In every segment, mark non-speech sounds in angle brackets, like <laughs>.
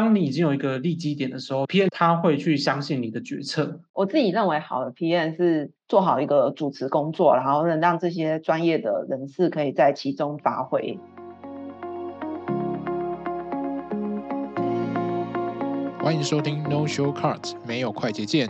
当你已经有一个利基点的时候，PM 他会去相信你的决策。我自己认为，好的 PM 是做好一个主持工作，然后能让这些专业的人士可以在其中发挥。欢迎收听 No Show Cards，没有快捷键。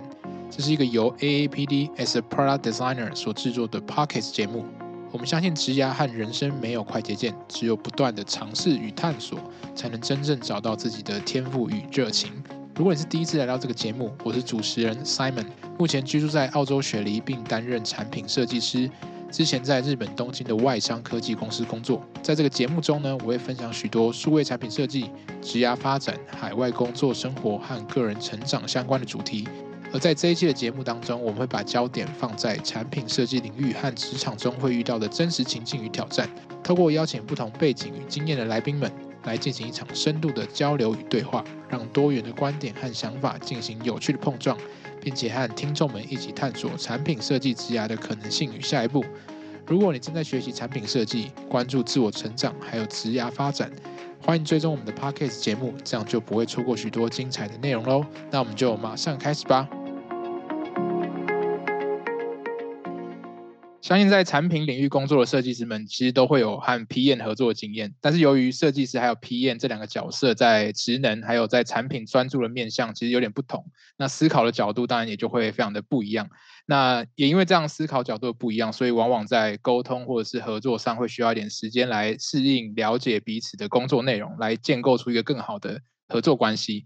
这是一个由 AAPD as a Product Designer 所制作的 Pockets 节目。我们相信，职涯和人生没有快捷键，只有不断的尝试与探索，才能真正找到自己的天赋与热情。如果你是第一次来到这个节目，我是主持人 Simon，目前居住在澳洲雪梨，并担任产品设计师。之前在日本东京的外商科技公司工作。在这个节目中呢，我会分享许多数位产品设计、职涯发展、海外工作生活和个人成长相关的主题。而在这一期的节目当中，我们会把焦点放在产品设计领域和职场中会遇到的真实情境与挑战，透过邀请不同背景与经验的来宾们，来进行一场深度的交流与对话，让多元的观点和想法进行有趣的碰撞，并且和听众们一起探索产品设计职涯的可能性与下一步。如果你正在学习产品设计，关注自我成长，还有职涯发展。欢迎追踪我们的 Podcast 节目，这样就不会错过许多精彩的内容喽。那我们就马上开始吧。相信在产品领域工作的设计师们，其实都会有和 PM 合作的经验。但是由于设计师还有 PM 这两个角色在职能还有在产品专注的面向，其实有点不同。那思考的角度当然也就会非常的不一样。那也因为这样思考角度不一样，所以往往在沟通或者是合作上会需要一点时间来适应、了解彼此的工作内容，来建构出一个更好的合作关系。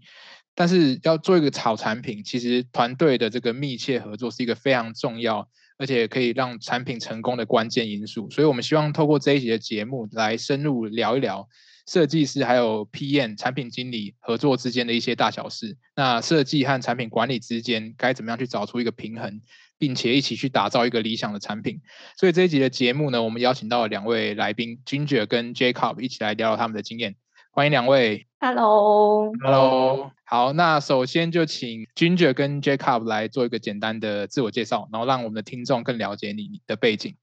但是要做一个好产品，其实团队的这个密切合作是一个非常重要。而且可以让产品成功的关键因素，所以我们希望透过这一集的节目来深入聊一聊设计师还有 PM 产品经理合作之间的一些大小事。那设计和产品管理之间该怎么样去找出一个平衡，并且一起去打造一个理想的产品？所以这一集的节目呢，我们邀请到了两位来宾 Ginger 跟 Jacob 一起来聊聊他们的经验。欢迎两位。Hello，Hello。好，那首先就请 Ginger 跟 Jacob 来做一个简单的自我介绍，然后让我们的听众更了解你的背景。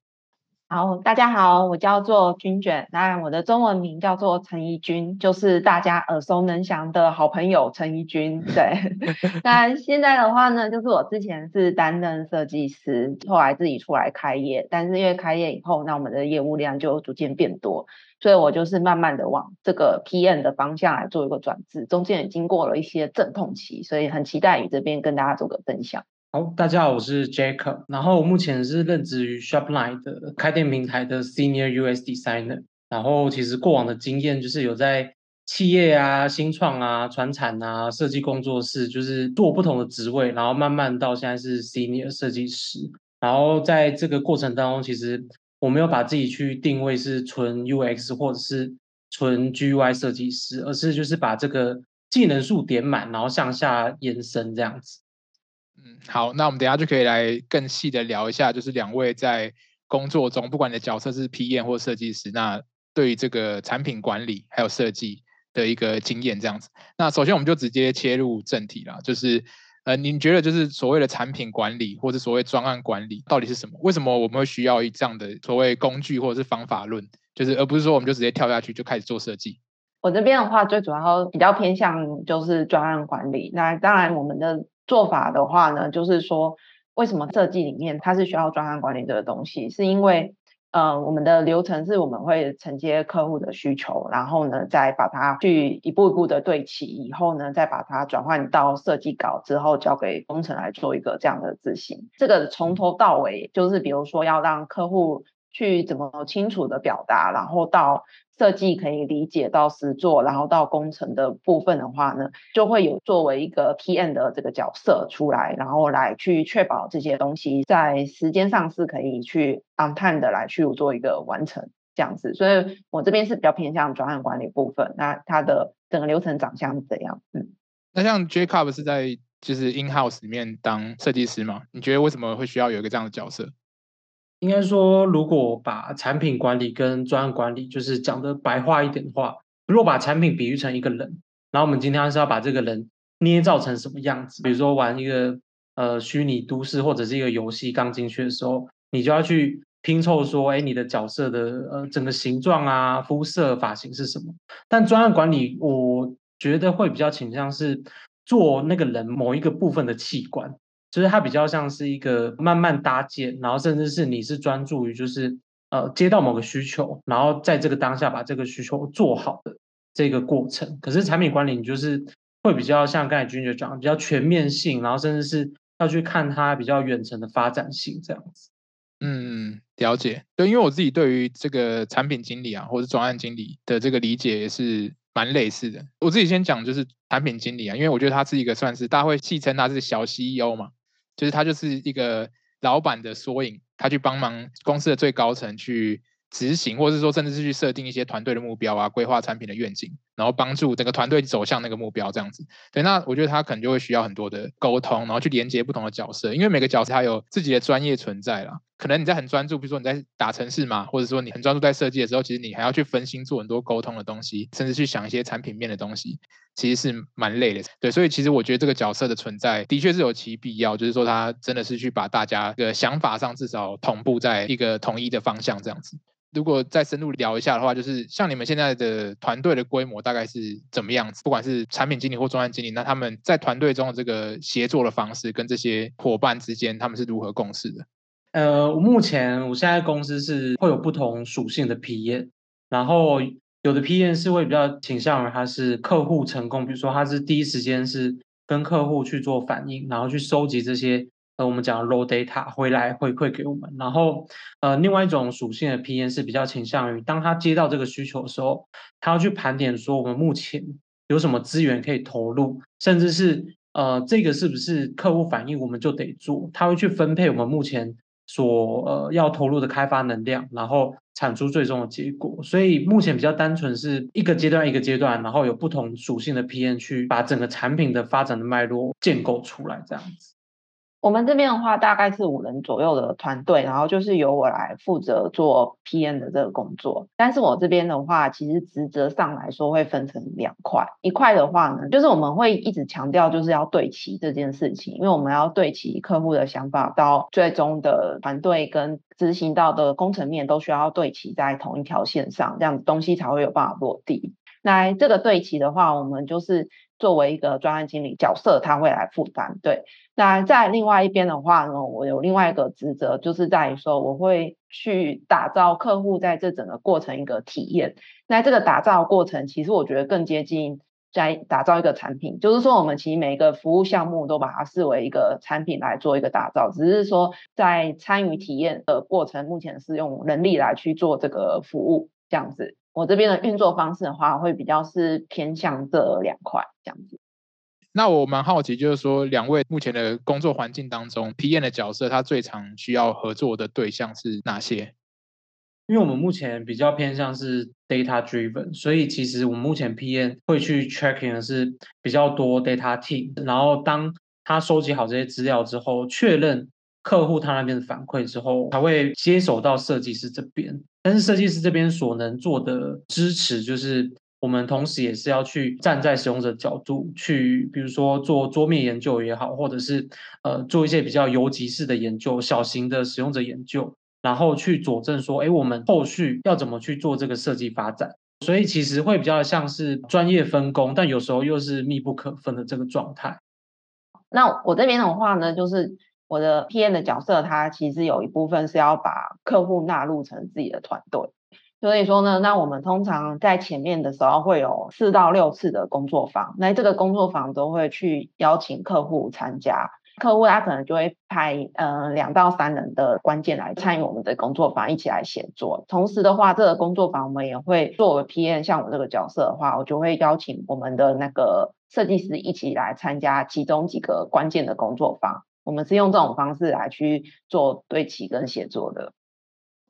好，大家好，我叫做君卷，那我的中文名叫做陈怡君，就是大家耳熟能详的好朋友陈怡君。<laughs> 对，<laughs> 那现在的话呢，就是我之前是担任设计师，后来自己出来开业，但是因为开业以后，那我们的业务量就逐渐变多，所以我就是慢慢的往这个 PM 的方向来做一个转制，中间也经过了一些阵痛期，所以很期待与这边跟大家做个分享。好，大家好，我是 Jacob，然后我目前是任职于 Shopline 的开店平台的 Senior US Designer，然后其实过往的经验就是有在企业啊、新创啊、传产啊、设计工作室，就是做不同的职位，然后慢慢到现在是 Senior 设计师，然后在这个过程当中，其实我没有把自己去定位是纯 UX 或者是纯 GUI 设计师，而是就是把这个技能数点满，然后向下延伸这样子。嗯，好，那我们等下就可以来更细的聊一下，就是两位在工作中，不管你的角色是 PM 或设计师，那对于这个产品管理还有设计的一个经验这样子。那首先我们就直接切入正题了，就是呃，您觉得就是所谓的产品管理或者所谓专案管理到底是什么？为什么我们会需要这样的所谓工具或者是方法论？就是而不是说我们就直接跳下去就开始做设计？我这边的话，最主要比较偏向就是专案管理。那当然我们的。做法的话呢，就是说，为什么设计里面它是需要专案管理这个东西？是因为，嗯，我们的流程是我们会承接客户的需求，然后呢，再把它去一步一步的对齐，以后呢，再把它转换到设计稿之后，交给工程来做一个这样的执行。这个从头到尾，就是比如说要让客户去怎么清楚的表达，然后到。设计可以理解到实做，然后到工程的部分的话呢，就会有作为一个 PM 的这个角色出来，然后来去确保这些东西在时间上是可以去 on time 的来去做一个完成这样子。所以我这边是比较偏向专案管理部分，那它的整个流程长相是怎样？嗯，那像 Jacob 是在就是 in house 里面当设计师吗？你觉得为什么会需要有一个这样的角色？应该说，如果把产品管理跟专案管理，就是讲的白话一点的话，如果把产品比喻成一个人，然后我们今天是要把这个人捏造成什么样子？比如说玩一个呃虚拟都市或者是一个游戏，刚进去的时候，你就要去拼凑说，哎，你的角色的呃整个形状啊、肤色、发型是什么？但专案管理，我觉得会比较倾向是做那个人某一个部分的器官，就是它比较像是一个慢慢搭建，然后甚至是你是专注于就是呃接到某个需求，然后在这个当下把这个需求做好的这个过程。可是产品管理你就是会比较像刚才君姐讲，比较全面性，然后甚至是要去看它比较远程的发展性这样子。嗯，了解。对，因为我自己对于这个产品经理啊，或者专案经理的这个理解也是蛮类似的。我自己先讲就是产品经理啊，因为我觉得他是一个算是大家会戏称他是小 CEO 嘛，就是他就是一个老板的缩影，他去帮忙公司的最高层去。执行，或者是说，甚至是去设定一些团队的目标啊，规划产品的愿景，然后帮助整个团队走向那个目标，这样子。对，那我觉得他可能就会需要很多的沟通，然后去连接不同的角色，因为每个角色他有自己的专业存在啦。可能你在很专注，比如说你在打城市嘛，或者说你很专注在设计的时候，其实你还要去分心做很多沟通的东西，甚至去想一些产品面的东西，其实是蛮累的。对，所以其实我觉得这个角色的存在的确是有其必要，就是说他真的是去把大家的想法上至少同步在一个统一的方向，这样子。如果再深入聊一下的话，就是像你们现在的团队的规模大概是怎么样子？不管是产品经理或专案经理，那他们在团队中的这个协作的方式，跟这些伙伴之间，他们是如何共事的？呃，目前我现在公司是会有不同属性的 PM，然后有的 PM 是会比较倾向于他是客户成功，比如说他是第一时间是跟客户去做反应，然后去收集这些。呃，我们讲 raw data 回来回馈给我们，然后呃，另外一种属性的 PM 是比较倾向于，当他接到这个需求的时候，他要去盘点说我们目前有什么资源可以投入，甚至是呃这个是不是客户反应我们就得做，他会去分配我们目前所呃要投入的开发能量，然后产出最终的结果。所以目前比较单纯是一个阶段一个阶段，然后有不同属性的 PN 去把整个产品的发展的脉络建构出来，这样子。我们这边的话，大概是五人左右的团队，然后就是由我来负责做 PM 的这个工作。但是我这边的话，其实职责上来说会分成两块，一块的话呢，就是我们会一直强调就是要对齐这件事情，因为我们要对齐客户的想法到最终的团队跟执行到的工程面都需要对齐在同一条线上，这样子东西才会有办法落地。那这个对齐的话，我们就是作为一个专案经理角色，他会来负担。对，那在另外一边的话呢，我有另外一个职责，就是在于说，我会去打造客户在这整个过程一个体验。那这个打造过程，其实我觉得更接近在打造一个产品，就是说，我们其实每一个服务项目都把它视为一个产品来做一个打造，只是说在参与体验的过程，目前是用人力来去做这个服务，这样子。我这边的运作方式的话，会比较是偏向这两块这样子。那我蛮好奇，就是说两位目前的工作环境当中，PM 的角色他最常需要合作的对象是哪些？因为我们目前比较偏向是 data driven，所以其实我们目前 PM 会去 tracking 的是比较多 data team，然后当他收集好这些资料之后，确认客户他那边的反馈之后，才会接手到设计师这边。但是设计师这边所能做的支持，就是我们同时也是要去站在使用者角度去，比如说做桌面研究也好，或者是呃做一些比较游击式的研究、小型的使用者研究，然后去佐证说，哎，我们后续要怎么去做这个设计发展。所以其实会比较像是专业分工，但有时候又是密不可分的这个状态。那我这边的话呢，就是。我的 PM 的角色，它其实有一部分是要把客户纳入成自己的团队，所以说呢，那我们通常在前面的时候会有四到六次的工作坊，那这个工作坊都会去邀请客户参加，客户他可能就会派呃两到三人的关键来参与我们的工作坊，一起来协作。同时的话，这个工作坊我们也会作为 PM，像我这个角色的话，我就会邀请我们的那个设计师一起来参加其中几个关键的工作坊。我们是用这种方式来去做对齐跟协作的，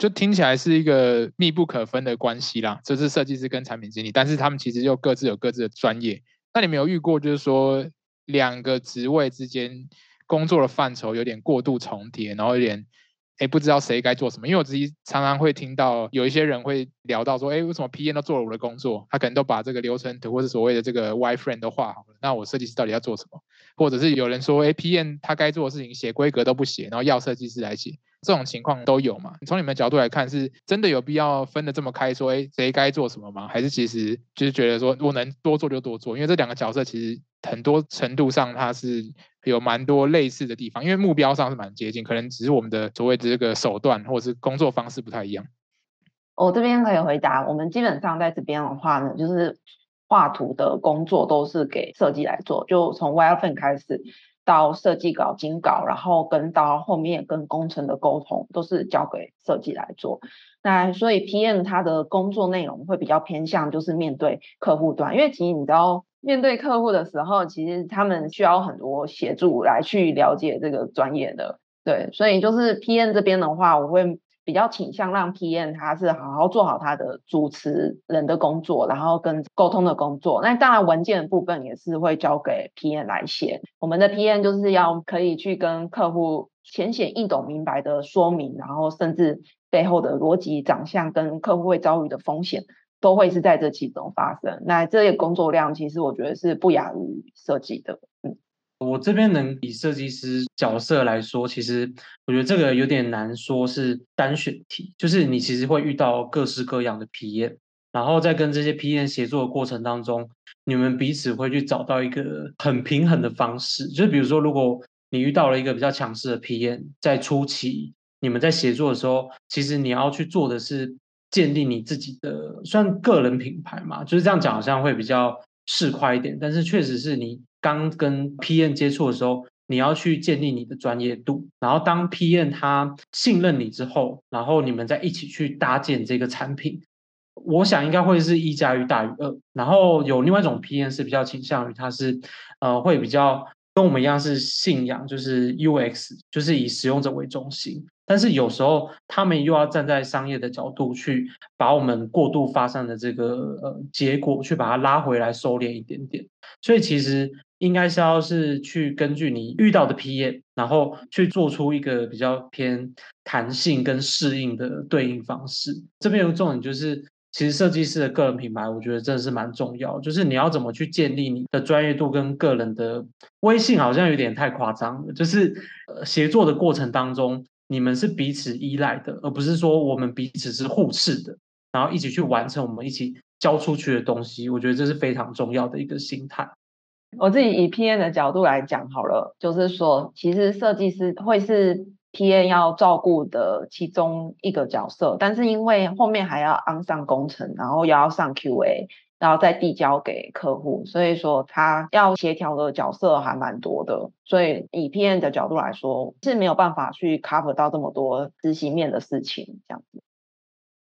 就听起来是一个密不可分的关系啦。就是设计师跟产品经理，但是他们其实又各自有各自的专业。那你没有遇过，就是说两个职位之间工作的范畴有点过度重叠，然后有点。哎，不知道谁该做什么，因为我自己常常会听到有一些人会聊到说，哎，为什么 PM 都做了我的工作？他可能都把这个流程图或是所谓的这个 wireframe 都画好了，那我设计师到底要做什么？或者是有人说，哎，PM 他该做的事情写规格都不写，然后要设计师来写，这种情况都有嘛？从你们角度来看，是真的有必要分的这么开，说哎谁该做什么吗？还是其实就是觉得说我能多做就多做？因为这两个角色其实很多程度上它是有蛮多类似的地方，因为目标上是蛮接近，可能只是我们的所谓的这个手段或者是工作方式不太一样。我这边可以回答，我们基本上在这边的话呢，就是画图的工作都是给设计来做，就从 wireframe 开始。到设计稿、精稿，然后跟到后面跟工程的沟通，都是交给设计来做。那所以 PM 他的工作内容会比较偏向就是面对客户端，因为其实你知道面对客户的时候，其实他们需要很多协助来去了解这个专业的。对，所以就是 PM 这边的话，我会。比较倾向让 PM 他是好好做好他的主持人的工作，然后跟沟通的工作。那当然文件的部分也是会交给 PM 来写。我们的 PM 就是要可以去跟客户浅显易懂、明白的说明，然后甚至背后的逻辑、长相跟客户会遭遇的风险，都会是在这其中发生。那这些工作量其实我觉得是不亚于设计的。我这边能以设计师角色来说，其实我觉得这个有点难说是单选题，就是你其实会遇到各式各样的 PM，然后在跟这些 PM 协作的过程当中，你们彼此会去找到一个很平衡的方式。就是比如说，如果你遇到了一个比较强势的 PM，在初期你们在协作的时候，其实你要去做的是建立你自己的算个人品牌嘛，就是这样讲好像会比较市侩一点，但是确实是你。刚跟 PM 接触的时候，你要去建立你的专业度，然后当 PM 他信任你之后，然后你们再一起去搭建这个产品，我想应该会是一加一大于二。然后有另外一种 PM 是比较倾向于他是呃会比较跟我们一样是信仰，就是 UX，就是以使用者为中心。但是有时候他们又要站在商业的角度去把我们过度发散的这个呃结果去把它拉回来收敛一点点。所以其实。应该是要是去根据你遇到的 PM，然后去做出一个比较偏弹性跟适应的对应方式。这边有个重点就是，其实设计师的个人品牌，我觉得真的是蛮重要。就是你要怎么去建立你的专业度跟个人的微信，好像有点太夸张了。就是呃，协作的过程当中，你们是彼此依赖的，而不是说我们彼此是互斥的，然后一起去完成我们一起交出去的东西。我觉得这是非常重要的一个心态。我自己以 P N 的角度来讲好了，就是说，其实设计师会是 P N 要照顾的其中一个角色，但是因为后面还要安上工程，然后又要上 QA，然后再递交给客户，所以说他要协调的角色还蛮多的。所以以 P N 的角度来说，是没有办法去 cover 到这么多执行面的事情，这样子。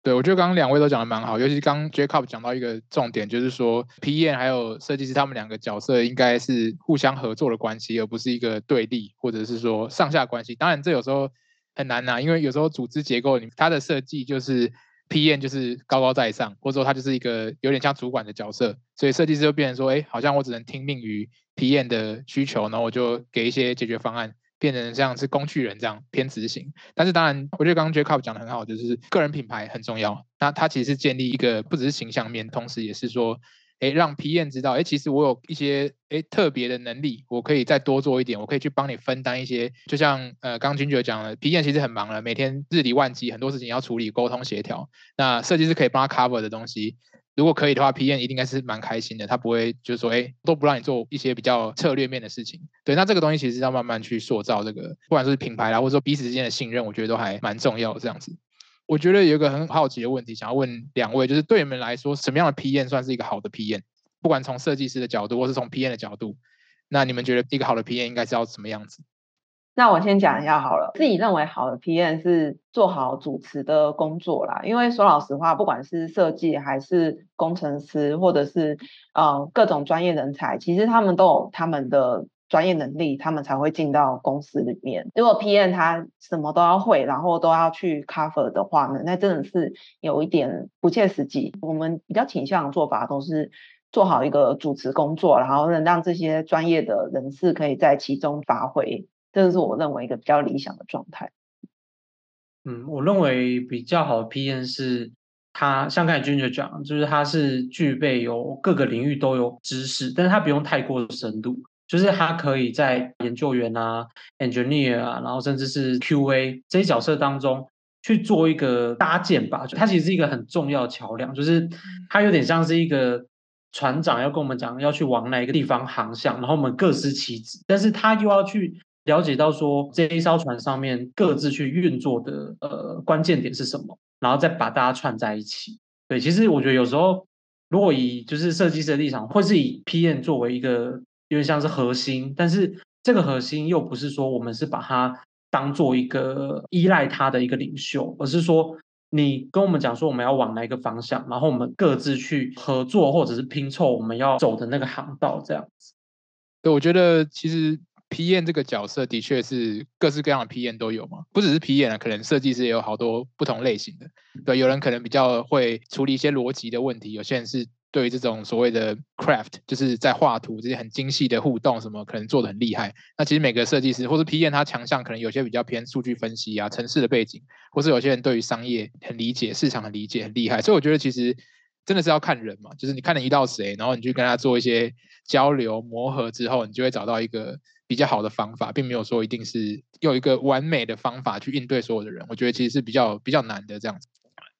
对，我觉得刚刚两位都讲的蛮好，尤其刚 Jacob 讲到一个重点，就是说 PM 还有设计师他们两个角色应该是互相合作的关系，而不是一个对立或者是说上下关系。当然，这有时候很难呐，因为有时候组织结构，它的设计就是 PM 就是高高在上，或者说他就是一个有点像主管的角色，所以设计师就变成说，哎，好像我只能听命于 PM 的需求，然后我就给一些解决方案。变成像是工具人这样偏执行，但是当然，我觉得刚刚 Jacob 讲的很好，就是个人品牌很重要。那他其实是建立一个不只是形象面，同时也是说，哎，让 PM 知道，哎，其实我有一些哎特别的能力，我可以再多做一点，我可以去帮你分担一些。就像呃，刚君爵讲了，PM 其实很忙了，每天日理万机，很多事情要处理、沟通、协调。那设计师可以帮他 cover 的东西。如果可以的话，PM 一定应该是蛮开心的。他不会就是说，哎，都不让你做一些比较策略面的事情。对，那这个东西其实要慢慢去塑造这个，不管是品牌啦，或者说彼此之间的信任，我觉得都还蛮重要。这样子，我觉得有一个很好奇的问题，想要问两位，就是对你们来说，什么样的 PM 算是一个好的 PM？不管从设计师的角度，或是从 PM 的角度，那你们觉得一个好的 PM 应该是要什么样子？那我先讲一下好了，自己认为好的 PM 是做好主持的工作啦。因为说老实话，不管是设计还是工程师，或者是呃各种专业人才，其实他们都有他们的专业能力，他们才会进到公司里面。如果 PM 他什么都要会，然后都要去 cover 的话呢，那真的是有一点不切实际。我们比较倾向的做法都是做好一个主持工作，然后能让这些专业的人士可以在其中发挥。这个是我认为一个比较理想的状态。嗯，我认为比较好的 PM 是，他像刚才君就讲，就是他是具备有各个领域都有知识，但是他不用太过深度，就是他可以在研究员啊、engineer 啊，然后甚至是 QA 这些角色当中去做一个搭建吧。就它其实是一个很重要的桥梁，就是它有点像是一个船长要跟我们讲要去往哪一个地方航向，然后我们各司其职，但是他又要去了解到说这一艘船上面各自去运作的呃关键点是什么，然后再把大家串在一起。对，其实我觉得有时候如果以就是设计师的立场，会是以 PM 作为一个。有点像是核心，但是这个核心又不是说我们是把它当做一个依赖它的一个领袖，而是说你跟我们讲说我们要往哪一个方向，然后我们各自去合作或者是拼凑我们要走的那个航道这样子。对，我觉得其实 PM 这个角色的确是各式各样的 P N 都有嘛，不只是 P N 啊，可能设计师也有好多不同类型的。对，有人可能比较会处理一些逻辑的问题，有些人是。对于这种所谓的 craft，就是在画图这些很精细的互动什么，可能做的很厉害。那其实每个设计师或是 P N 他强项可能有些比较偏数据分析啊、城市的背景，或是有些人对于商业很理解、市场很理解、很厉害。所以我觉得其实真的是要看人嘛，就是你看你遇到谁，然后你去跟他做一些交流磨合之后，你就会找到一个比较好的方法，并没有说一定是用一个完美的方法去应对所有的人。我觉得其实是比较比较难的这样子。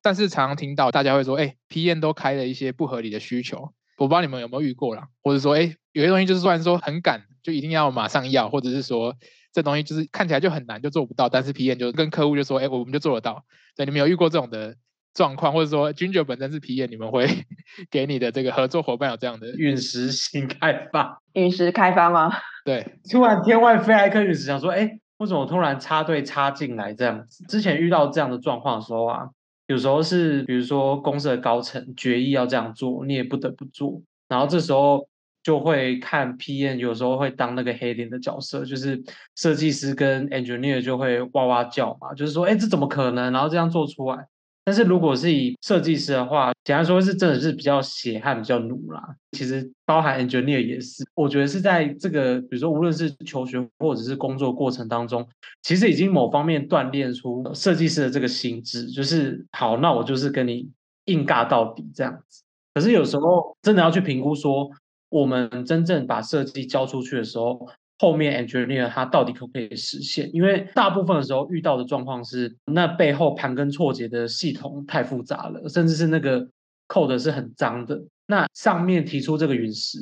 但是常常听到大家会说，哎，PM 都开了一些不合理的需求，我不知道你们有没有遇过啦，或者说，哎，有些东西就是虽然说很赶，就一定要马上要，或者是说这东西就是看起来就很难，就做不到，但是 PM 就跟客户就说，哎，我们就做得到。对，你们有遇过这种的状况，或者说 Ginger 本身是 PM，你们会 <laughs> 给你的这个合作伙伴有这样的陨石型开发？陨石开发吗？对，突然天外飞来一颗陨石，想说，哎，为什么突然插队插进来这样子？之前遇到这样的状况的时候啊。有时候是，比如说公司的高层决议要这样做，你也不得不做。然后这时候就会看 PM，有时候会当那个黑脸的角色，就是设计师跟 engineer 就会哇哇叫嘛，就是说，哎，这怎么可能？然后这样做出来。但是如果是以设计师的话，简单说是真的是比较血汗、比较努啦。其实包含 engineer 也是，我觉得是在这个，比如说无论是求学或者是工作过程当中，其实已经某方面锻炼出设计师的这个心智，就是好，那我就是跟你硬尬到底这样子。可是有时候真的要去评估说，我们真正把设计交出去的时候。后面 engineer 他到底可不可以实现？因为大部分的时候遇到的状况是，那背后盘根错节的系统太复杂了，甚至是那个 code 是很脏的。那上面提出这个陨石，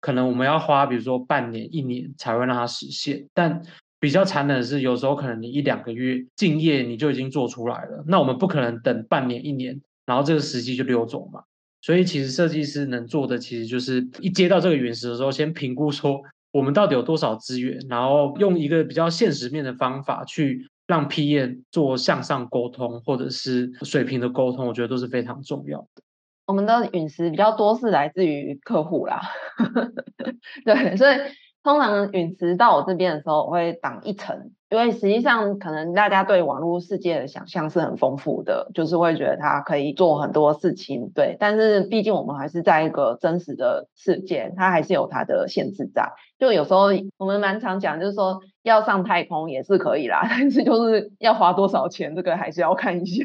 可能我们要花比如说半年、一年才会让它实现。但比较残忍的是，有时候可能你一两个月敬业你就已经做出来了。那我们不可能等半年、一年，然后这个时机就溜走嘛。所以其实设计师能做的，其实就是一接到这个陨石的时候，先评估说。我们到底有多少资源？然后用一个比较现实面的方法去让 PM 做向上沟通，或者是水平的沟通，我觉得都是非常重要的。我们的陨石比较多是来自于客户啦，<laughs> 对，所以。通常陨石到我这边的时候，我会挡一层，因为实际上可能大家对网络世界的想象是很丰富的，就是会觉得它可以做很多事情，对。但是毕竟我们还是在一个真实的世界，它还是有它的限制在。就有时候我们蛮常讲，就是说要上太空也是可以啦，<laughs> 但是就是要花多少钱，这个还是要看一下。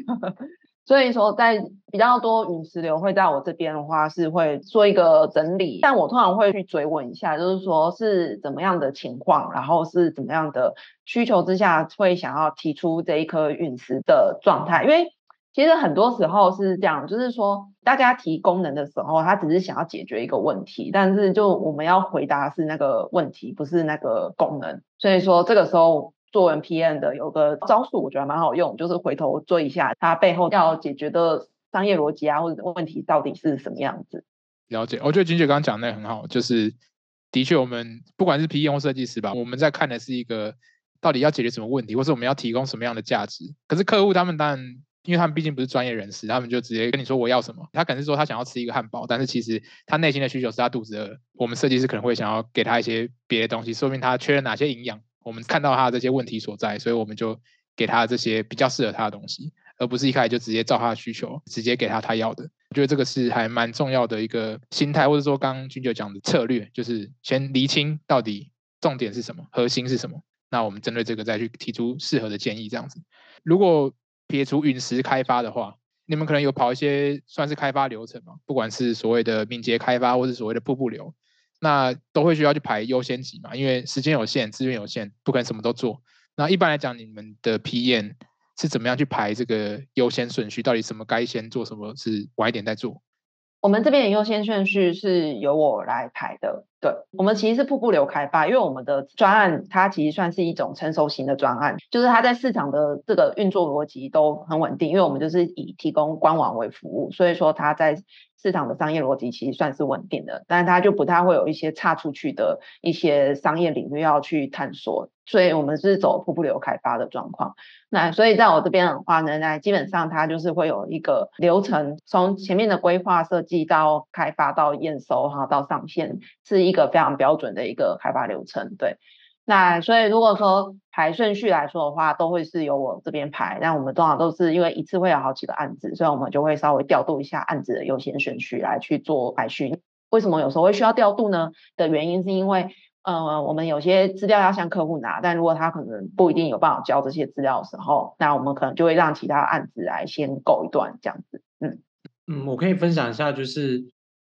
所以说，在比较多陨石流会在我这边的话，是会做一个整理，但我通常会去追问一下，就是说是怎么样的情况，然后是怎么样的需求之下，会想要提出这一颗陨石的状态。因为其实很多时候是这样，就是说大家提功能的时候，他只是想要解决一个问题，但是就我们要回答是那个问题，不是那个功能。所以说这个时候。做完 PM 的有个招数，我觉得蛮好用，就是回头追一下它背后要解决的商业逻辑啊，或者问题到底是什么样子。了解，我觉得金姐刚刚讲的也很好，就是的确我们不管是 PM 或设计师吧，我们在看的是一个到底要解决什么问题，或是我们要提供什么样的价值。可是客户他们当然，因为他们毕竟不是专业人士，他们就直接跟你说我要什么。他可能是说他想要吃一个汉堡，但是其实他内心的需求是他肚子饿。我们设计师可能会想要给他一些别的东西，说明他缺了哪些营养。我们看到他的这些问题所在，所以我们就给他这些比较适合他的东西，而不是一开始就直接照他的需求，直接给他他要的。我觉得这个是还蛮重要的一个心态，或者说刚刚君九讲的策略，就是先厘清到底重点是什么，核心是什么。那我们针对这个再去提出适合的建议，这样子。如果撇除陨石开发的话，你们可能有跑一些算是开发流程嘛？不管是所谓的敏捷开发，或是所谓的瀑布流。那都会需要去排优先级嘛，因为时间有限，资源有限，不可能什么都做。那一般来讲，你们的 PM 是怎么样去排这个优先顺序？到底什么该先做，什么是晚一点再做？我们这边的优先顺序是由我来排的。对，我们其实是瀑布流开发，因为我们的专案它其实算是一种成熟型的专案，就是它在市场的这个运作逻辑都很稳定，因为我们就是以提供官网为服务，所以说它在市场的商业逻辑其实算是稳定的，但是它就不太会有一些差出去的一些商业领域要去探索，所以我们是走瀑布流开发的状况。那所以在我这边的话呢，那基本上它就是会有一个流程，从前面的规划设计到开发到验收哈到上线是。一个非常标准的一个开发流程，对。那所以如果说排顺序来说的话，都会是由我这边排。那我们通常都是因为一次会有好几个案子，所以我们就会稍微调度一下案子的优先顺序来去做排序。为什么有时候会需要调度呢？的原因是因为，呃，我们有些资料要向客户拿，但如果他可能不一定有办法交这些资料的时候，那我们可能就会让其他案子来先够一段这样子。嗯嗯，我可以分享一下，就是。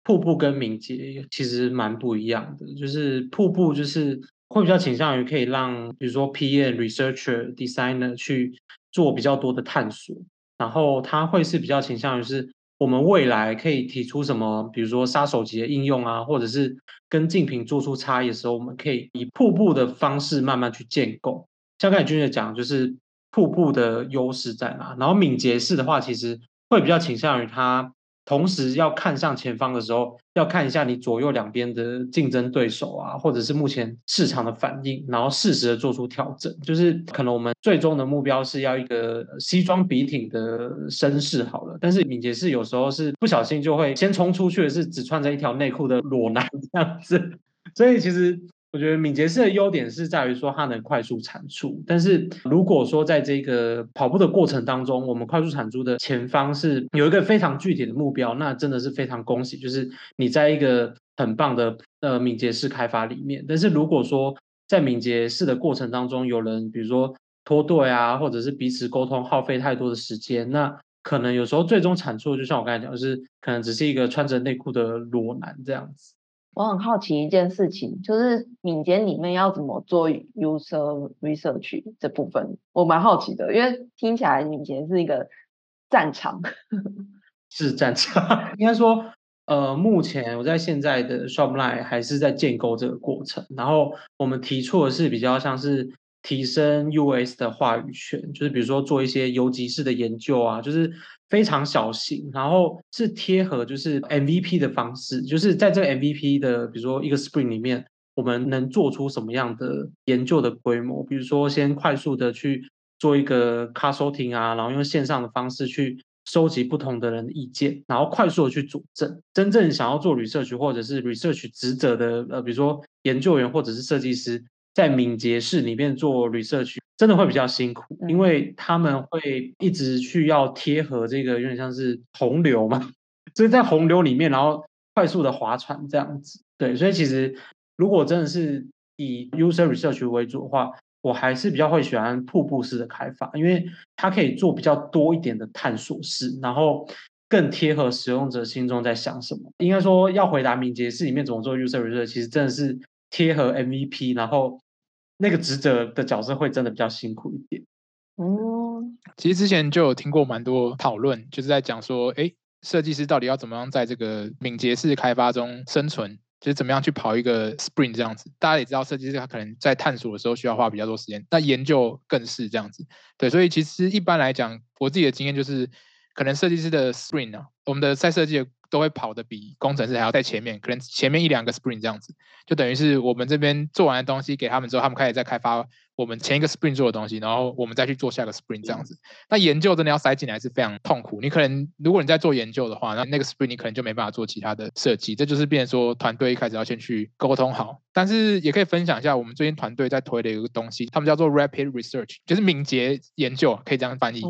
瀑布跟敏捷其实蛮不一样的，就是瀑布就是会比较倾向于可以让，比如说 PM、Researcher、Designer 去做比较多的探索，然后它会是比较倾向于是我们未来可以提出什么，比如说杀手级的应用啊，或者是跟竞品做出差异的时候，我们可以以瀑布的方式慢慢去建构。像刚才君姐讲，就是瀑布的优势在哪，然后敏捷式的话，其实会比较倾向于它。同时要看向前方的时候，要看一下你左右两边的竞争对手啊，或者是目前市场的反应，然后适时的做出调整。就是可能我们最终的目标是要一个西装笔挺的绅士好了，但是敏捷是有时候是不小心就会先冲出去的是只穿着一条内裤的裸男这样子，所以其实。我觉得敏捷式的优点是在于说它能快速产出，但是如果说在这个跑步的过程当中，我们快速产出的前方是有一个非常具体的目标，那真的是非常恭喜，就是你在一个很棒的呃敏捷式开发里面。但是如果说在敏捷式的过程当中，有人比如说脱队啊，或者是彼此沟通耗费太多的时间，那可能有时候最终产出就像我刚才讲，就是可能只是一个穿着内裤的裸男这样子。我很好奇一件事情，就是敏捷里面要怎么做 user research 这部分，我蛮好奇的，因为听起来敏捷是一个战场，<laughs> 是战场。<laughs> 应该说，呃，目前我在现在的 Shopline 还是在建构这个过程，然后我们提出的是比较像是。提升 US 的话语权，就是比如说做一些游击式的研究啊，就是非常小型，然后是贴合就是 MVP 的方式，就是在这个 MVP 的比如说一个 Spring 里面，我们能做出什么样的研究的规模？比如说先快速的去做一个 Car Sorting 啊，然后用线上的方式去收集不同的人的意见，然后快速的去佐证。真正想要做 research 或者是 research 职责的呃，比如说研究员或者是设计师。在敏捷式里面做 research 真的会比较辛苦，因为他们会一直去要贴合这个有点像是洪流嘛，所以在洪流里面，然后快速的划船这样子。对，所以其实如果真的是以 user research 为主的话，我还是比较会喜欢瀑布式的开发，因为它可以做比较多一点的探索式，然后更贴合使用者心中在想什么。应该说要回答敏捷式里面怎么做 user research，其实真的是贴合 MVP，然后。那个职责的角色会真的比较辛苦一点。嗯，其实之前就有听过蛮多讨论，就是在讲说，哎，设计师到底要怎么样在这个敏捷式开发中生存，就是怎么样去跑一个 sprint 这样子。大家也知道，设计师他可能在探索的时候需要花比较多时间，那研究更是这样子。对，所以其实一般来讲，我自己的经验就是，可能设计师的 sprint 啊，我们的赛设计都会跑的比工程师还要在前面，可能前面一两个 sprint 这样子，就等于是我们这边做完的东西给他们之后，他们开始在开发。我们前一个 sprint 做的东西，然后我们再去做下个 sprint 这样子。那研究真的要塞进来是非常痛苦。你可能如果你在做研究的话，那那个 sprint 你可能就没办法做其他的设计。这就是变说团队一开始要先去沟通好。但是也可以分享一下我们最近团队在推的一个东西，他们叫做 rapid research，就是敏捷研究，可以这样翻译。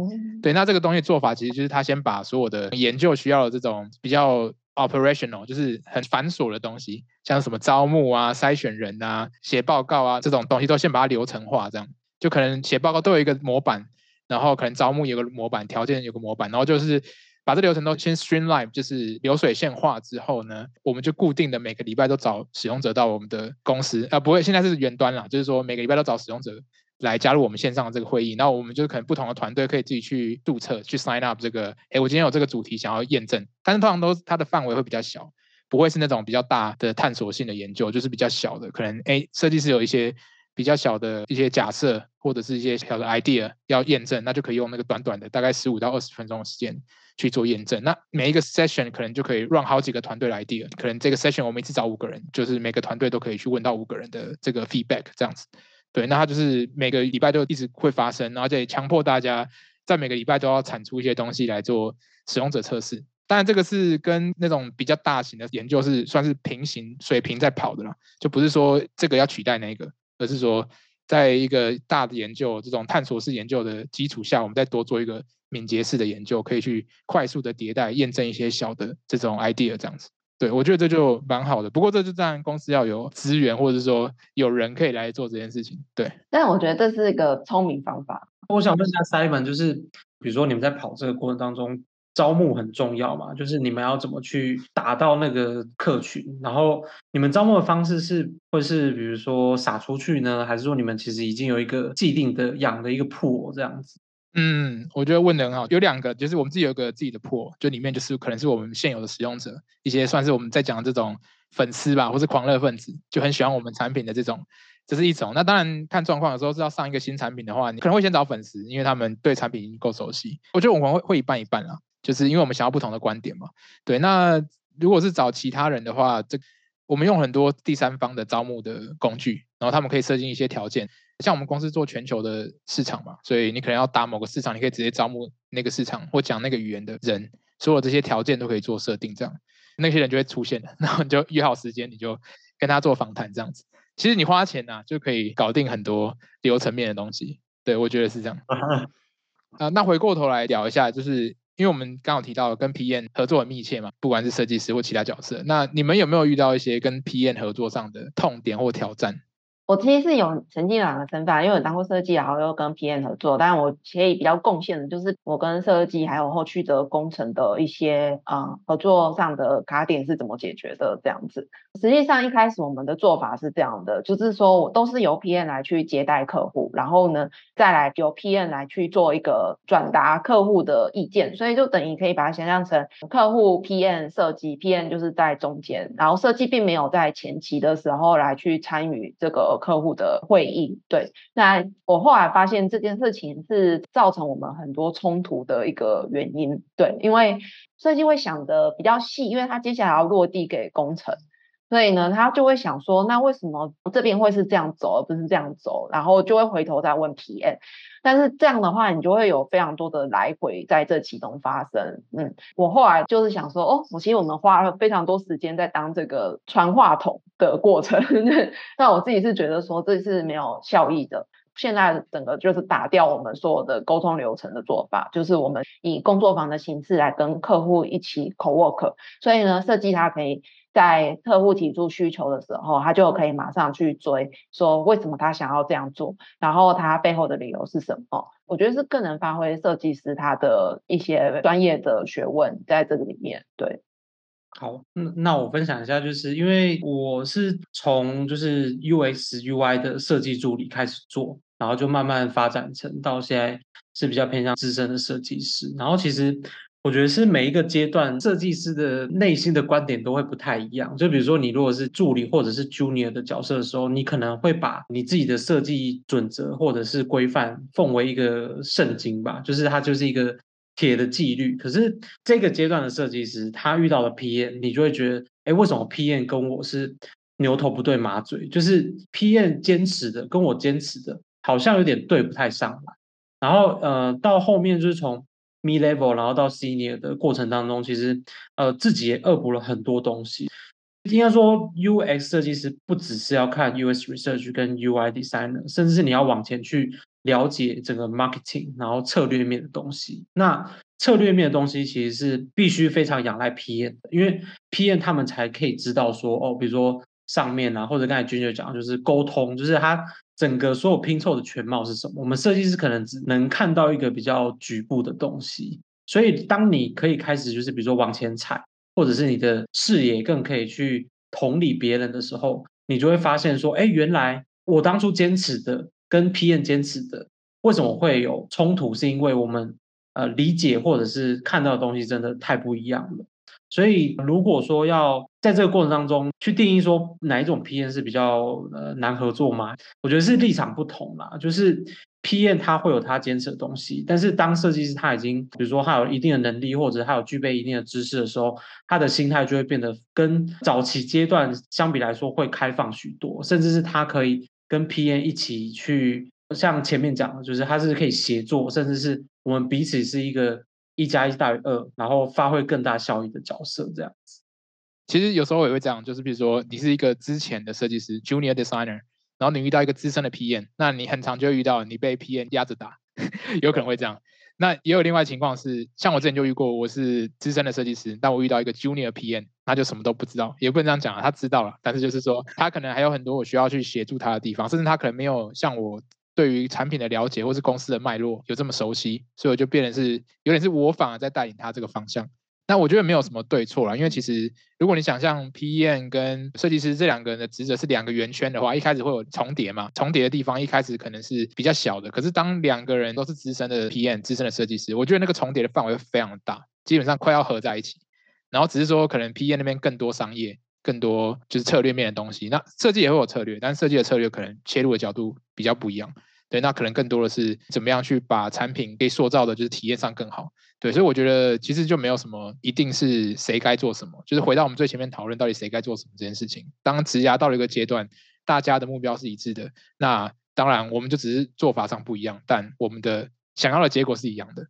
对，那这个东西做法其实就是他先把所有的研究需要的这种比较。operational 就是很繁琐的东西，像什么招募啊、筛选人啊、写报告啊这种东西，都先把它流程化，这样就可能写报告都有一个模板，然后可能招募有个模板，条件有个模板，然后就是把这流程都先 streamline，就是流水线化之后呢，我们就固定的每个礼拜都找使用者到我们的公司啊，不会，现在是远端了，就是说每个礼拜都找使用者来加入我们线上的这个会议，那我们就可能不同的团队可以自己去注册去 sign up 这个，哎，我今天有这个主题想要验证，但是通常都它的范围会比较小，不会是那种比较大的探索性的研究，就是比较小的，可能哎设计师有一些。比较小的一些假设或者是一些小的 idea 要验证，那就可以用那个短短的大概十五到二十分钟的时间去做验证。那每一个 session 可能就可以 run 好几个团队的 idea，可能这个 session 我们一次找五个人，就是每个团队都可以去问到五个人的这个 feedback 这样子。对，那它就是每个礼拜都一直会发生，而且强迫大家在每个礼拜都要产出一些东西来做使用者测试。当然，这个是跟那种比较大型的研究是算是平行水平在跑的了，就不是说这个要取代那个。而是说，在一个大的研究这种探索式研究的基础下，我们再多做一个敏捷式的研究，可以去快速的迭代、验证一些小的这种 idea，这样子。对我觉得这就蛮好的。不过这就当然公司要有资源，或者说有人可以来做这件事情。对。但我觉得这是一个聪明方法。我想问一下 Simon，就是比如说你们在跑这个过程当中。招募很重要嘛，就是你们要怎么去达到那个客群，然后你们招募的方式是会是比如说撒出去呢，还是说你们其实已经有一个既定的养的一个铺这样子？嗯，我觉得问的很好，有两个，就是我们自己有个自己的破，就里面就是可能是我们现有的使用者，一些算是我们在讲这种粉丝吧，或是狂热分子，就很喜欢我们产品的这种，这是一种。那当然看状况，有时候是要上一个新产品的话，你可能会先找粉丝，因为他们对产品已经够熟悉。我觉得我们会会一半一半啦。就是因为我们想要不同的观点嘛，对。那如果是找其他人的话，这我们用很多第三方的招募的工具，然后他们可以设定一些条件。像我们公司做全球的市场嘛，所以你可能要打某个市场，你可以直接招募那个市场或讲那个语言的人，所有这些条件都可以做设定，这样那些人就会出现了，然后你就约好时间，你就跟他做访谈这样子。其实你花钱呐就可以搞定很多流程面的东西，对我觉得是这样。<laughs> 啊，那回过头来聊一下，就是。因为我们刚好提到跟 PM 合作很密切嘛，不管是设计师或其他角色，那你们有没有遇到一些跟 PM 合作上的痛点或挑战？我其实是有曾经两个身份，因为我当过设计，然后又跟 PM 合作。但我可以比较贡献的，就是我跟设计还有后续的工程的一些啊合作上的卡点是怎么解决的这样子。实际上一开始我们的做法是这样的，就是说我都是由 PM 来去接待客户，然后呢再来由 PM 来去做一个转达客户的意见。所以就等于可以把它想象成客户 PM 设计，PM 就是在中间，然后设计并没有在前期的时候来去参与这个。客户的会议，对，那我后来发现这件事情是造成我们很多冲突的一个原因，对，因为设计会想的比较细，因为他接下来要落地给工程，所以呢，他就会想说，那为什么这边会是这样走，而不是这样走，然后就会回头再问 PM。但是这样的话，你就会有非常多的来回在这其中发生。嗯，我后来就是想说，哦，我其实我们花了非常多时间在当这个传话筒的过程，<laughs> 但我自己是觉得说这是没有效益的。现在整个就是打掉我们所有的沟通流程的做法，就是我们以工作坊的形式来跟客户一起 co work，所以呢，设计它可以。在客户提出需求的时候，他就可以马上去追，说为什么他想要这样做，然后他背后的理由是什么？我觉得是更能发挥设计师他的一些专业的学问在这个里面。对，好，那那我分享一下，就是因为我是从就是 UX UI 的设计助理开始做，然后就慢慢发展成到现在是比较偏向资深的设计师，然后其实。我觉得是每一个阶段设计师的内心的观点都会不太一样。就比如说，你如果是助理或者是 junior 的角色的时候，你可能会把你自己的设计准则或者是规范奉为一个圣经吧，就是它就是一个铁的纪律。可是这个阶段的设计师，他遇到了 PM，你就会觉得，哎，为什么 PM 跟我是牛头不对马嘴？就是 PM 坚持的跟我坚持的，好像有点对不太上来。然后，呃，到后面就是从 Me level，然后到 Senior 的过程当中，其实呃自己也恶补了很多东西。应该说，UX 设计师不只是要看 US Research 跟 UI Designer，甚至是你要往前去了解整个 Marketing，然后策略面的东西。那策略面的东西其实是必须非常仰赖 PM 的，因为 PM 他们才可以知道说，哦，比如说上面啊，或者刚才君就讲，就是沟通，就是他。整个所有拼凑的全貌是什么？我们设计师可能只能看到一个比较局部的东西，所以当你可以开始就是比如说往前踩，或者是你的视野更可以去同理别人的时候，你就会发现说，哎，原来我当初坚持的跟 PM 坚持的，为什么会有冲突？是因为我们呃理解或者是看到的东西真的太不一样了。所以，如果说要在这个过程当中去定义说哪一种 PM 是比较呃难合作嘛，我觉得是立场不同啦。就是 PM 他会有他坚持的东西，但是当设计师他已经比如说他有一定的能力，或者他有具备一定的知识的时候，他的心态就会变得跟早期阶段相比来说会开放许多，甚至是他可以跟 PM 一起去，像前面讲的，就是他是可以协作，甚至是我们彼此是一个。一加一大于二，然后发挥更大效益的角色，这样子。其实有时候也会这样，就是比如说你是一个之前的设计师 （Junior Designer），然后你遇到一个资深的 PM，那你很常就遇到你被 PM 压着打，<laughs> 有可能会这样。那也有另外情况是，像我之前就遇过，我是资深的设计师，但我遇到一个 Junior PM，他就什么都不知道，也不能这样讲啊，他知道了，但是就是说他可能还有很多我需要去协助他的地方，甚至他可能没有像我。对于产品的了解，或是公司的脉络有这么熟悉，所以我就变成是有点是我反而在带领他这个方向。那我觉得没有什么对错啦，因为其实如果你想象 P E N 跟设计师这两个人的职责是两个圆圈的话，一开始会有重叠嘛，重叠的地方一开始可能是比较小的。可是当两个人都是资深的 P N、资深的设计师，我觉得那个重叠的范围非常大，基本上快要合在一起。然后只是说可能 P N 那边更多商业、更多就是策略面的东西，那设计也会有策略，但设计的策略可能切入的角度比较不一样。对，那可能更多的是怎么样去把产品给塑造的，就是体验上更好。对，所以我觉得其实就没有什么一定是谁该做什么，就是回到我们最前面讨论到底谁该做什么这件事情。当职涯到了一个阶段，大家的目标是一致的，那当然我们就只是做法上不一样，但我们的想要的结果是一样的。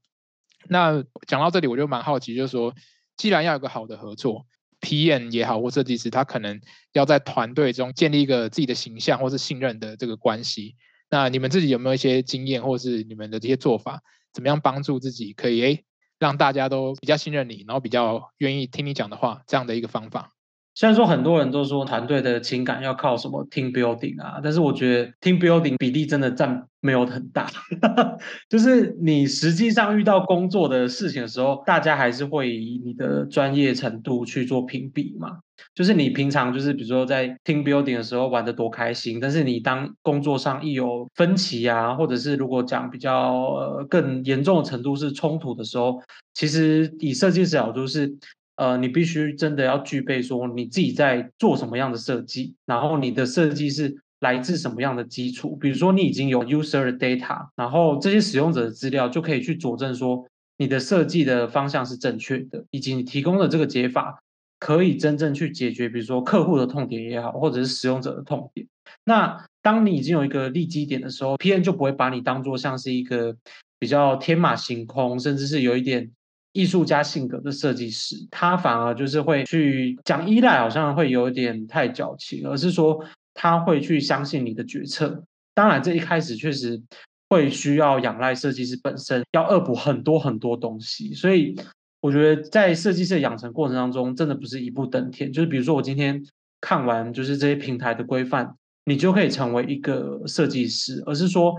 那讲到这里，我就蛮好奇，就是说，既然要有个好的合作，PM 也好或设计师，他可能要在团队中建立一个自己的形象或是信任的这个关系。那你们自己有没有一些经验，或是你们的这些做法，怎么样帮助自己可以诶让大家都比较信任你，然后比较愿意听你讲的话，这样的一个方法？虽然说很多人都说团队的情感要靠什么 team building 啊，但是我觉得 team building 比例真的占没有很大。<laughs> 就是你实际上遇到工作的事情的时候，大家还是会以你的专业程度去做评比嘛。就是你平常就是比如说在 team building 的时候玩的多开心，但是你当工作上一有分歧啊，或者是如果讲比较呃更严重的程度是冲突的时候，其实以设计师角度是。呃，你必须真的要具备说你自己在做什么样的设计，然后你的设计是来自什么样的基础。比如说你已经有 user 的 data，然后这些使用者的资料就可以去佐证说你的设计的方向是正确的，以及你提供的这个解法可以真正去解决，比如说客户的痛点也好，或者是使用者的痛点。那当你已经有一个利基点的时候，PM 就不会把你当做像是一个比较天马行空，甚至是有一点。艺术家性格的设计师，他反而就是会去讲依赖，好像会有点太矫情，而是说他会去相信你的决策。当然，这一开始确实会需要仰赖设计师本身要恶补很多很多东西。所以，我觉得在设计师的养成过程当中，真的不是一步登天。就是比如说，我今天看完就是这些平台的规范，你就可以成为一个设计师，而是说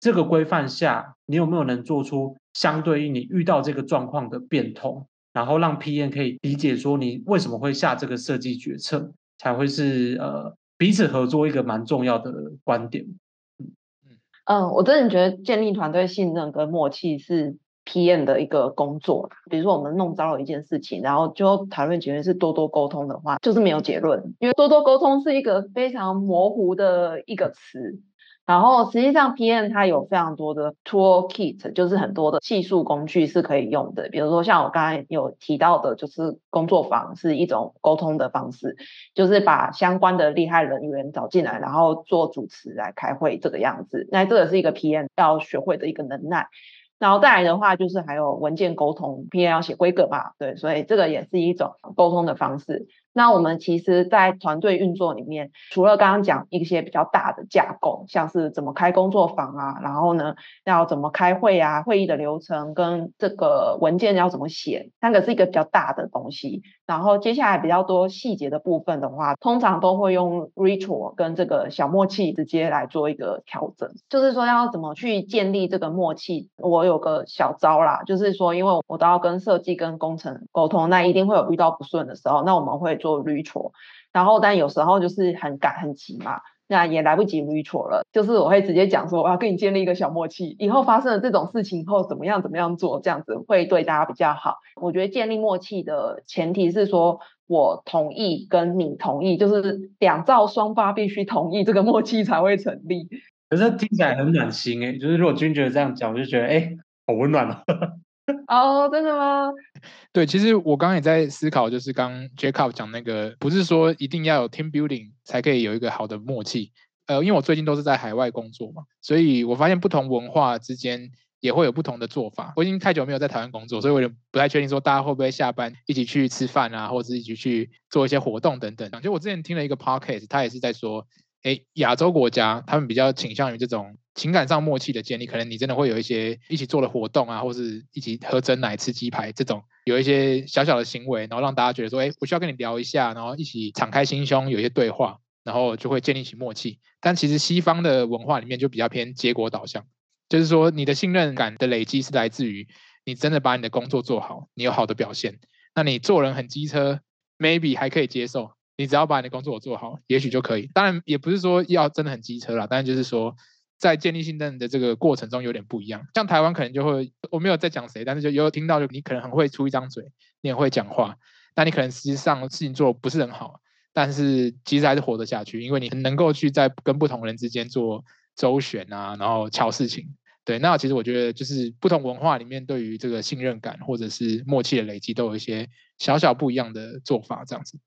这个规范下，你有没有能做出。相对于你遇到这个状况的变通，然后让 PM 可以理解说你为什么会下这个设计决策，才会是呃彼此合作一个蛮重要的观点。嗯嗯，我真的觉得建立团队信任跟默契是 PM 的一个工作。比如说我们弄糟了一件事情，然后就讨论结论是多多沟通的话，就是没有结论，因为多多沟通是一个非常模糊的一个词。然后实际上，PM 它有非常多的 tool kit，就是很多的技术工具是可以用的。比如说像我刚才有提到的，就是工作坊是一种沟通的方式，就是把相关的厉害人员找进来，然后做主持来开会这个样子。那这个是一个 PM 要学会的一个能耐。然后再来的话，就是还有文件沟通，PM 要写规格嘛，对，所以这个也是一种沟通的方式。那我们其实，在团队运作里面，除了刚刚讲一些比较大的架构，像是怎么开工作坊啊，然后呢，要怎么开会啊，会议的流程跟这个文件要怎么写，那个是一个比较大的东西。然后接下来比较多细节的部分的话，通常都会用 ritual 跟这个小默契直接来做一个调整。就是说要怎么去建立这个默契，我有个小招啦，就是说，因为我都要跟设计跟工程沟通，那一定会有遇到不顺的时候，那我们会。做 retro，然后但有时候就是很赶很急嘛，那也来不及 retro 了。就是我会直接讲说，我要跟你建立一个小默契，以后发生了这种事情后怎么样怎么样做，这样子会对大家比较好。我觉得建立默契的前提是说我同意跟你同意，就是两造双方必须同意，这个默契才会成立。可是听起来很暖心哎，就是如果君觉得这样讲，我就觉得哎，好温暖哦。<laughs> 哦，真的吗？<laughs> 对，其实我刚刚也在思考，就是刚 Jacob 讲那个，不是说一定要有 team building 才可以有一个好的默契。呃，因为我最近都是在海外工作嘛，所以我发现不同文化之间也会有不同的做法。我已经太久没有在台湾工作，所以我也不太确定说大家会不会下班一起去吃饭啊，或者是一起去做一些活动等等。就我之前听了一个 podcast，他也是在说。哎，亚洲国家他们比较倾向于这种情感上默契的建立，可能你真的会有一些一起做的活动啊，或是一起喝真奶、吃鸡排这种，有一些小小的行为，然后让大家觉得说，哎，我需要跟你聊一下，然后一起敞开心胸，有一些对话，然后就会建立起默契。但其实西方的文化里面就比较偏结果导向，就是说你的信任感的累积是来自于你真的把你的工作做好，你有好的表现。那你做人很机车，maybe 还可以接受。你只要把你的工作做好，也许就可以。当然，也不是说要真的很机车啦，但是就是说，在建立信任的这个过程中有点不一样。像台湾可能就会，我没有在讲谁，但是就有听到，就你可能很会出一张嘴，你也会讲话，但你可能实际上事情做不是很好，但是其实还是活得下去，因为你能够去在跟不同人之间做周旋啊，然后敲事情。对，那其实我觉得就是不同文化里面对于这个信任感或者是默契的累积，都有一些小小不一样的做法，这样子。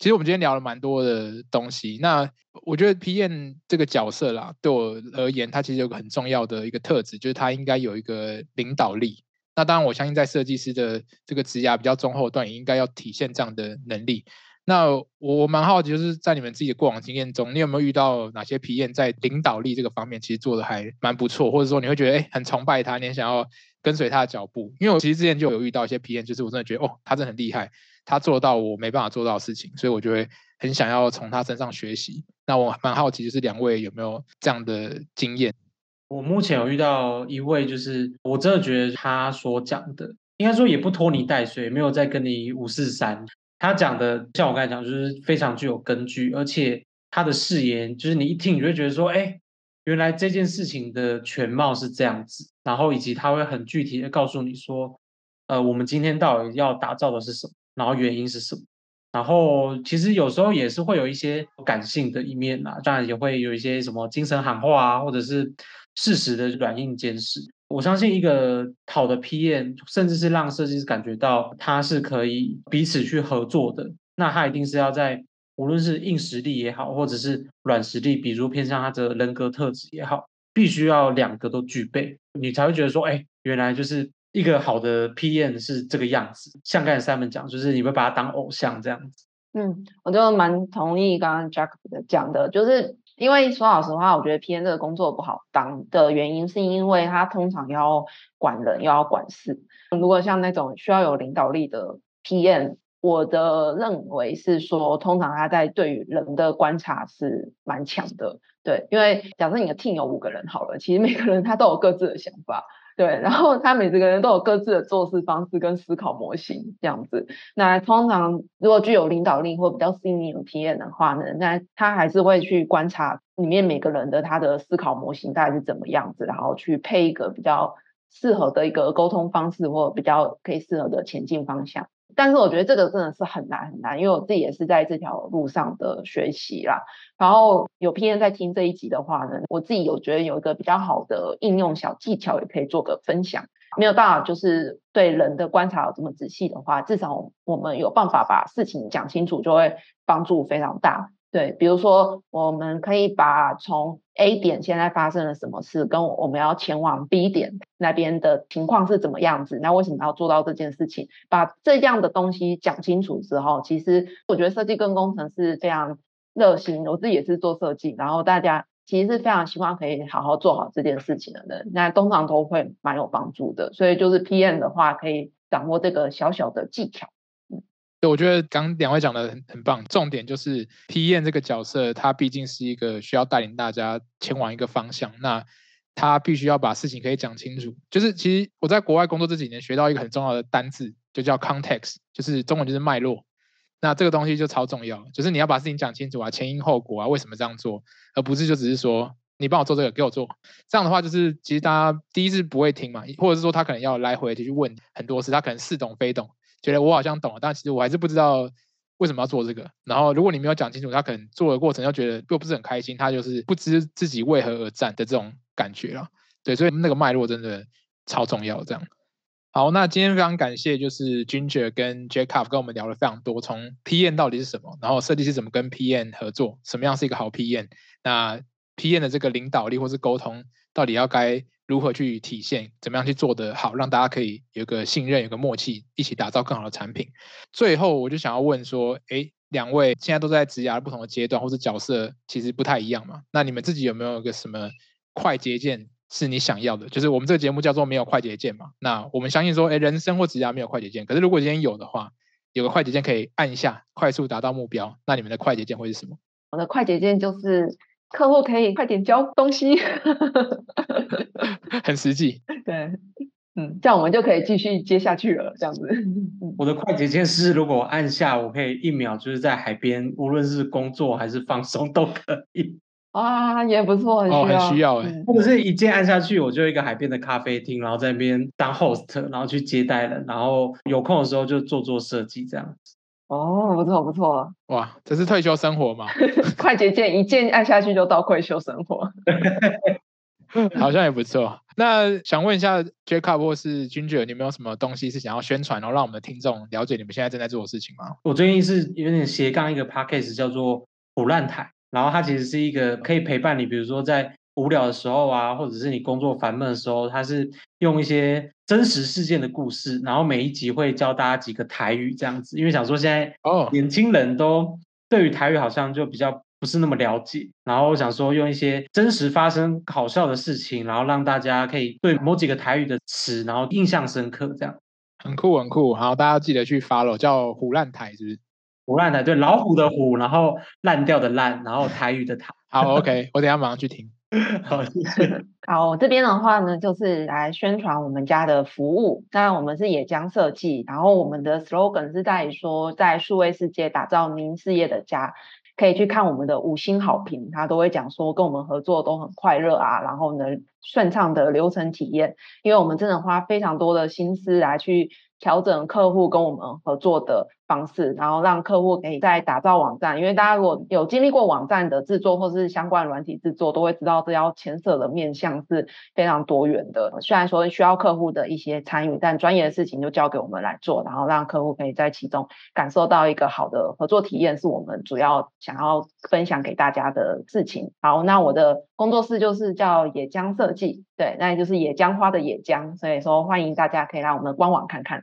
其实我们今天聊了蛮多的东西，那我觉得 PM 这个角色啦，对我而言，它其实有个很重要的一个特质，就是它应该有一个领导力。那当然，我相信在设计师的这个职涯比较中后段，也应该要体现这样的能力。那我我蛮好奇，就是在你们自己的过往经验中，你有没有遇到哪些 PM 在领导力这个方面，其实做的还蛮不错，或者说你会觉得哎很崇拜他，你想要跟随他的脚步？因为我其实之前就有遇到一些 PM，就是我真的觉得哦，他真的很厉害。他做到我没办法做到的事情，所以我就会很想要从他身上学习。那我蛮好奇，就是两位有没有这样的经验？我目前有遇到一位，就是我真的觉得他所讲的，应该说也不拖泥带水，没有在跟你五四三。他讲的像我刚才讲，就是非常具有根据，而且他的誓言，就是你一听你就会觉得说，哎，原来这件事情的全貌是这样子，然后以及他会很具体的告诉你说，呃，我们今天到底要打造的是什么。然后原因是什么？然后其实有时候也是会有一些感性的一面呐，当然也会有一些什么精神喊话啊，或者是事实的软硬兼施。我相信一个好的 PM，甚至是让设计师感觉到他是可以彼此去合作的，那他一定是要在无论是硬实力也好，或者是软实力，比如偏向他的人格特质也好，必须要两个都具备，你才会觉得说，哎，原来就是。一个好的 PM 是这个样子，像刚才 Simon 讲，就是你会把他当偶像这样子。嗯，我就蛮同意刚刚 Jack 的讲的，就是因为说老实话，我觉得 PM 这个工作不好当的原因，是因为他通常要管人，又要管事。如果像那种需要有领导力的 PM，我的认为是说，通常他在对于人的观察是蛮强的。对，因为假设你的 team 有五个人好了，其实每个人他都有各自的想法。对，然后他每个人都有各自的做事方式跟思考模型这样子。那通常如果具有领导力或比较 senior 体验的话呢，那他还是会去观察里面每个人的他的思考模型大概是怎么样子，然后去配一个比较适合的一个沟通方式或比较可以适合的前进方向。但是我觉得这个真的是很难很难，因为我自己也是在这条路上的学习啦。然后有 P N 在听这一集的话呢，我自己有觉得有一个比较好的应用小技巧，也可以做个分享。没有办法就是对人的观察有这么仔细的话，至少我们有办法把事情讲清楚，就会帮助非常大。对，比如说我们可以把从 A 点现在发生了什么事，跟我们要前往 B 点那边的情况是怎么样子，那为什么要做到这件事情？把这样的东西讲清楚之后，其实我觉得设计跟工程是非常热心，我自己也是做设计，然后大家其实是非常希望可以好好做好这件事情的人，那通常都会蛮有帮助的。所以就是 PM 的话，可以掌握这个小小的技巧。对，我觉得刚两位讲的很很棒，重点就是 PM 这个角色，他毕竟是一个需要带领大家前往一个方向，那他必须要把事情可以讲清楚。就是其实我在国外工作这几年，学到一个很重要的单字，就叫 context，就是中文就是脉络。那这个东西就超重要，就是你要把事情讲清楚啊，前因后果啊，为什么这样做，而不是就只是说你帮我做这个，给我做。这样的话，就是其实大家第一次不会听嘛，或者是说他可能要来回的去问很多次，他可能似懂非懂。觉得我好像懂了，但其实我还是不知道为什么要做这个。然后如果你没有讲清楚，他可能做的过程又觉得又不是很开心，他就是不知自己为何而战的这种感觉了。对，所以那个脉络真的超重要。这样，好，那今天非常感谢，就是 Ginger 跟 Jacob 跟我们聊了非常多，从 PM 到底是什么，然后设计师怎么跟 PM 合作，什么样是一个好 PM，那 PM 的这个领导力或是沟通到底要该。如何去体现？怎么样去做得好，让大家可以有个信任、有个默契，一起打造更好的产品。最后，我就想要问说：，哎，两位现在都在职涯不同的阶段，或是角色其实不太一样嘛？那你们自己有没有一个什么快捷键是你想要的？就是我们这个节目叫做没有快捷键嘛？那我们相信说，哎，人生或职涯没有快捷键。可是如果今天有的话，有个快捷键可以按一下，快速达到目标，那你们的快捷键会是什么？我的快捷键就是。客户可以快点交东西，很实际。<laughs> 对，嗯，这样我们就可以继续接下去了。这样子，<laughs> 我的快捷键是，如果按下，我可以一秒就是在海边，无论是工作还是放松都可以。<laughs> 啊，也不错，哦，很需要哎。或者是一键按下去，我就一个海边的咖啡厅，然后在那边当 host，然后去接待人，然后有空的时候就做做设计这样子。哦，不错不错，哇，这是退休生活吗？<laughs> 快捷键一键按下去就到退休生活，<laughs> 好像也不错。那想问一下，Jacob 或是 Ginger，你们有什么东西是想要宣传，然后让我们的听众了解你们现在正在做的事情吗？我最近是有点斜杠一个 podcast，叫做“腐烂台”，然后它其实是一个可以陪伴你，比如说在。无聊的时候啊，或者是你工作烦闷的时候，他是用一些真实事件的故事，然后每一集会教大家几个台语这样子。因为想说现在哦，年轻人都对于台语好像就比较不是那么了解，然后我想说用一些真实发生好笑的事情，然后让大家可以对某几个台语的词，然后印象深刻这样。很酷很酷，好，大家记得去 follow 叫虎烂台是不是？虎烂台对，老虎的虎，然后烂掉的烂，然后台语的台。好，OK，我等下马上去听。<laughs> 好，谢谢。<laughs> 好，这边的话呢，就是来宣传我们家的服务。那我们是野江设计，然后我们的 slogan 是在说，在数位世界打造您事业的家。可以去看我们的五星好评，他都会讲说跟我们合作都很快乐啊，然后呢，顺畅的流程体验，因为我们真的花非常多的心思来去调整客户跟我们合作的。方式，然后让客户可以在打造网站，因为大家如果有经历过网站的制作或是相关软体制作，都会知道这要牵涉的面向是非常多元的。虽然说需要客户的一些参与，但专业的事情就交给我们来做，然后让客户可以在其中感受到一个好的合作体验，是我们主要想要分享给大家的事情。好，那我的工作室就是叫野江设计，对，那就是野江花的野江，所以说欢迎大家可以来我们的官网看看。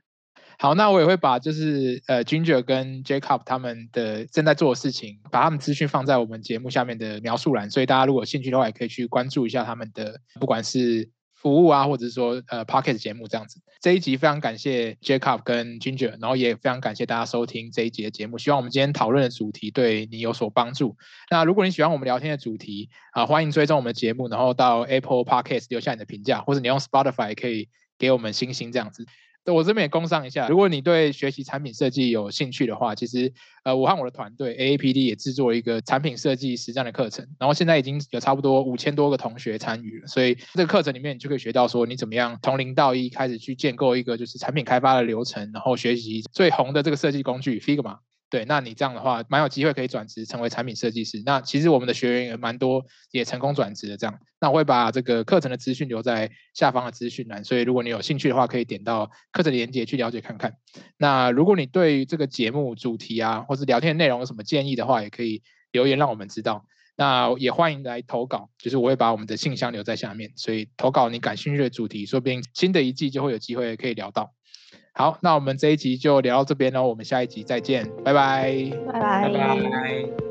好，那我也会把就是呃，Ginger 跟 Jacob 他们的正在做的事情，把他们资讯放在我们节目下面的描述栏，所以大家如果有兴趣的话，也可以去关注一下他们的，不管是服务啊，或者是说呃 p o c k e t 节目这样子。这一集非常感谢 Jacob 跟 Ginger，然后也非常感谢大家收听这一集的节目，希望我们今天讨论的主题对你有所帮助。那如果你喜欢我们聊天的主题啊，欢迎追踪我们的节目，然后到 Apple Podcast 留下你的评价，或者你用 Spotify 可以给我们星星这样子。我这边也工商一下，如果你对学习产品设计有兴趣的话，其实呃，我和我的团队 AAPD 也制作一个产品设计实战的课程，然后现在已经有差不多五千多个同学参与了，所以这个课程里面你就可以学到说你怎么样从零到一开始去建构一个就是产品开发的流程，然后学习最红的这个设计工具 Figma。对，那你这样的话，蛮有机会可以转职成为产品设计师。那其实我们的学员也蛮多，也成功转职的这样。那我会把这个课程的资讯留在下方的资讯栏，所以如果你有兴趣的话，可以点到课程的链接去了解看看。那如果你对于这个节目主题啊，或是聊天内容有什么建议的话，也可以留言让我们知道。那也欢迎来投稿，就是我会把我们的信箱留在下面，所以投稿你感兴趣的主题，说不定新的一季就会有机会可以聊到。好那我们这一集就聊到这边喽我们下一集再见拜拜。拜拜。拜拜。